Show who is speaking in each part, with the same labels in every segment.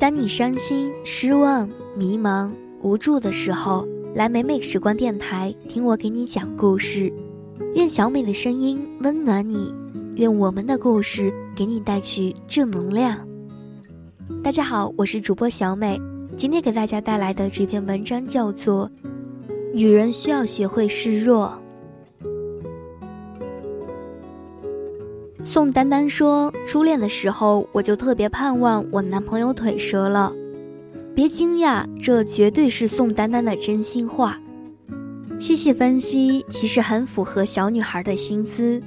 Speaker 1: 当你伤心、失望、迷茫、无助的时候，来美美时光电台听我给你讲故事。愿小美的声音温暖你，愿我们的故事给你带去正能量。大家好，我是主播小美，今天给大家带来的这篇文章叫做《女人需要学会示弱》。宋丹丹说：“初恋的时候，我就特别盼望我男朋友腿折了。别惊讶，这绝对是宋丹丹的真心话。细细分析，其实很符合小女孩的心思。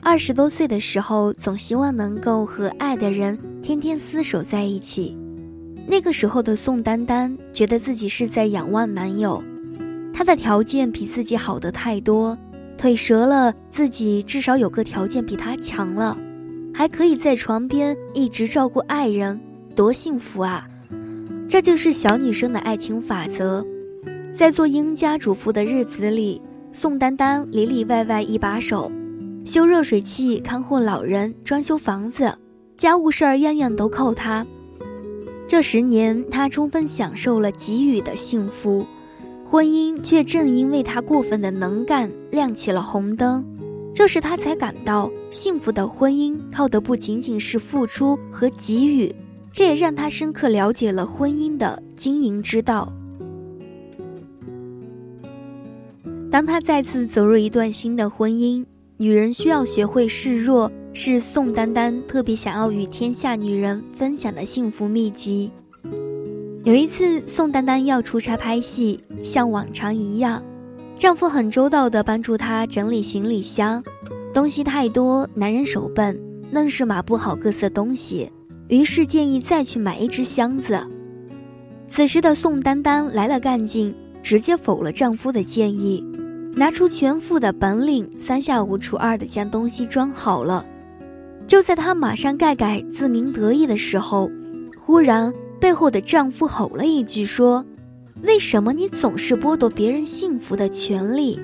Speaker 1: 二十多岁的时候，总希望能够和爱的人天天厮守在一起。那个时候的宋丹丹，觉得自己是在仰望男友，他的条件比自己好的太多。”腿折了，自己至少有个条件比他强了，还可以在床边一直照顾爱人，多幸福啊！这就是小女生的爱情法则。在做英家主妇的日子里，宋丹丹里里外外一把手，修热水器、看护老人、装修房子，家务事儿样样都靠她。这十年，她充分享受了给予的幸福。婚姻却正因为他过分的能干，亮起了红灯。这时他才感到，幸福的婚姻靠的不仅仅是付出和给予，这也让他深刻了解了婚姻的经营之道。当他再次走入一段新的婚姻，女人需要学会示弱，是宋丹丹特别想要与天下女人分享的幸福秘籍。有一次，宋丹丹要出差拍戏，像往常一样，丈夫很周到地帮助她整理行李箱。东西太多，男人手笨，愣是码不好各色东西，于是建议再去买一只箱子。此时的宋丹丹来了干劲，直接否了丈夫的建议，拿出全副的本领，三下五除二地将东西装好了。就在她马上盖盖自鸣得意的时候，忽然。背后的丈夫吼了一句说：“为什么你总是剥夺别人幸福的权利？”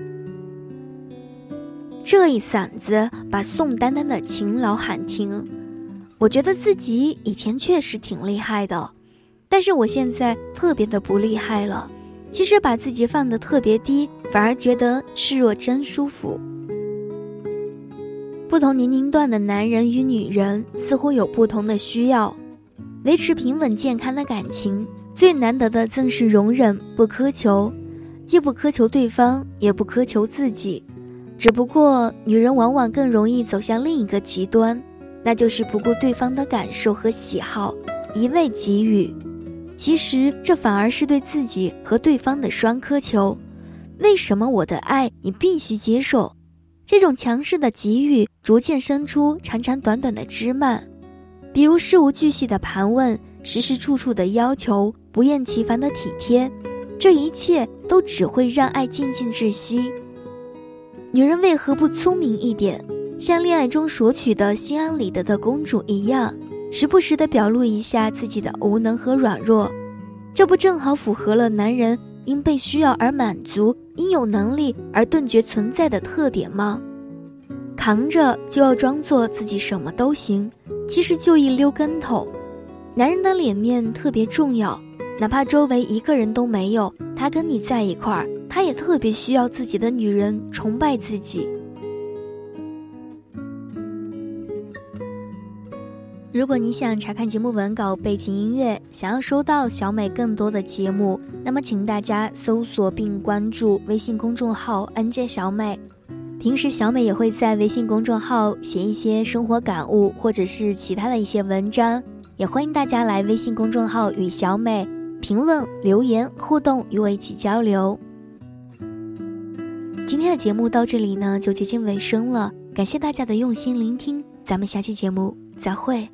Speaker 1: 这一嗓子把宋丹丹的勤劳喊停。我觉得自己以前确实挺厉害的，但是我现在特别的不厉害了。其实把自己放得特别低，反而觉得示弱真舒服。不同年龄段的男人与女人似乎有不同的需要。维持平稳健康的感情，最难得的正是容忍不苛求，既不苛求对方，也不苛求自己。只不过，女人往往更容易走向另一个极端，那就是不顾对方的感受和喜好，一味给予。其实，这反而是对自己和对方的双苛求。为什么我的爱你必须接受？这种强势的给予，逐渐生出长长短短的枝蔓。比如事无巨细的盘问，时时处处的要求，不厌其烦的体贴，这一切都只会让爱渐渐窒息。女人为何不聪明一点，像恋爱中索取的心安理得的公主一样，时不时的表露一下自己的无能和软弱？这不正好符合了男人因被需要而满足，因有能力而顿觉存在的特点吗？扛着就要装作自己什么都行。其实就一溜跟头，男人的脸面特别重要，哪怕周围一个人都没有，他跟你在一块儿，他也特别需要自己的女人崇拜自己。如果你想查看节目文稿、背景音乐，想要收到小美更多的节目，那么请大家搜索并关注微信公众号 “nj 小美”。平时小美也会在微信公众号写一些生活感悟，或者是其他的一些文章，也欢迎大家来微信公众号与小美评论、留言互动，与我一起交流。今天的节目到这里呢，就接近尾声了，感谢大家的用心聆听，咱们下期节目再会。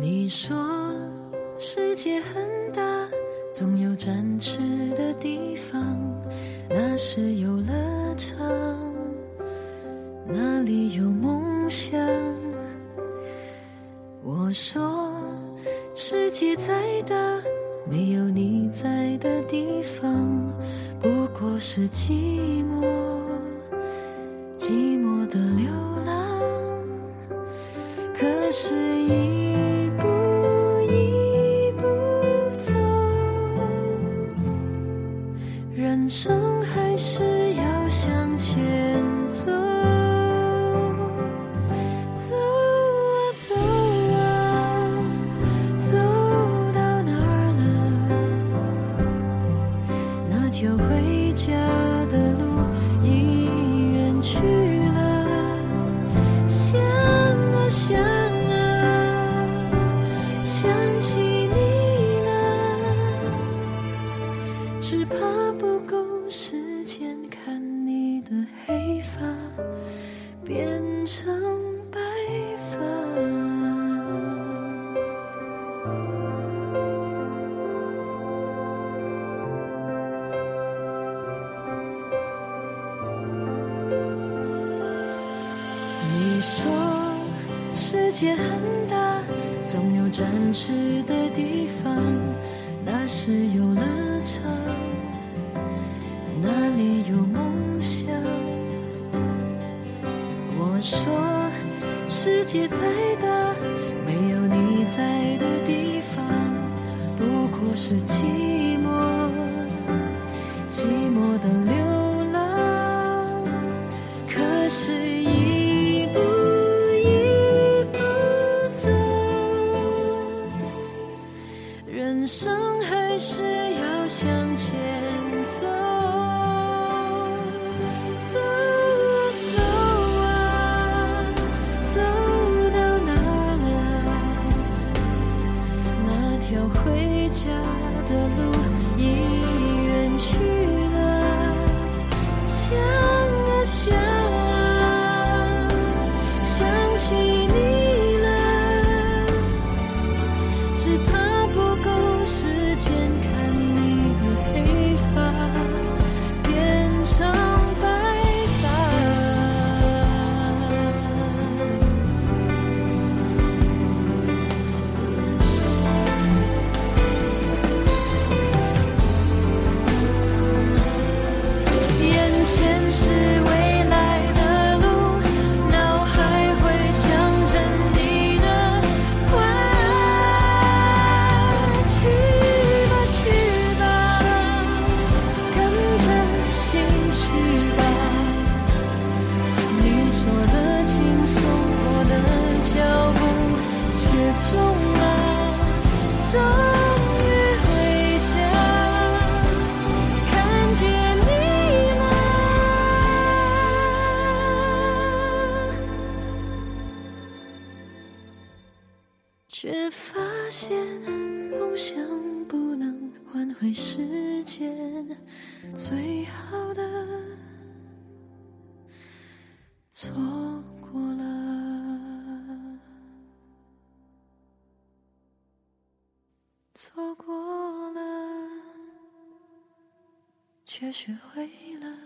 Speaker 2: 你说世界很大总有展翅的地方那是游乐场那里有梦想？我说世界再大没有你在的地方不过是寂寞寂寞的流浪。可是一世界很大总有展翅的地方那是游乐场。那里有梦想我说世界再大没有你在的地方不过是寂前终了，终于回家，看见你了，却发现梦想不能换回时间最好的错。却学会了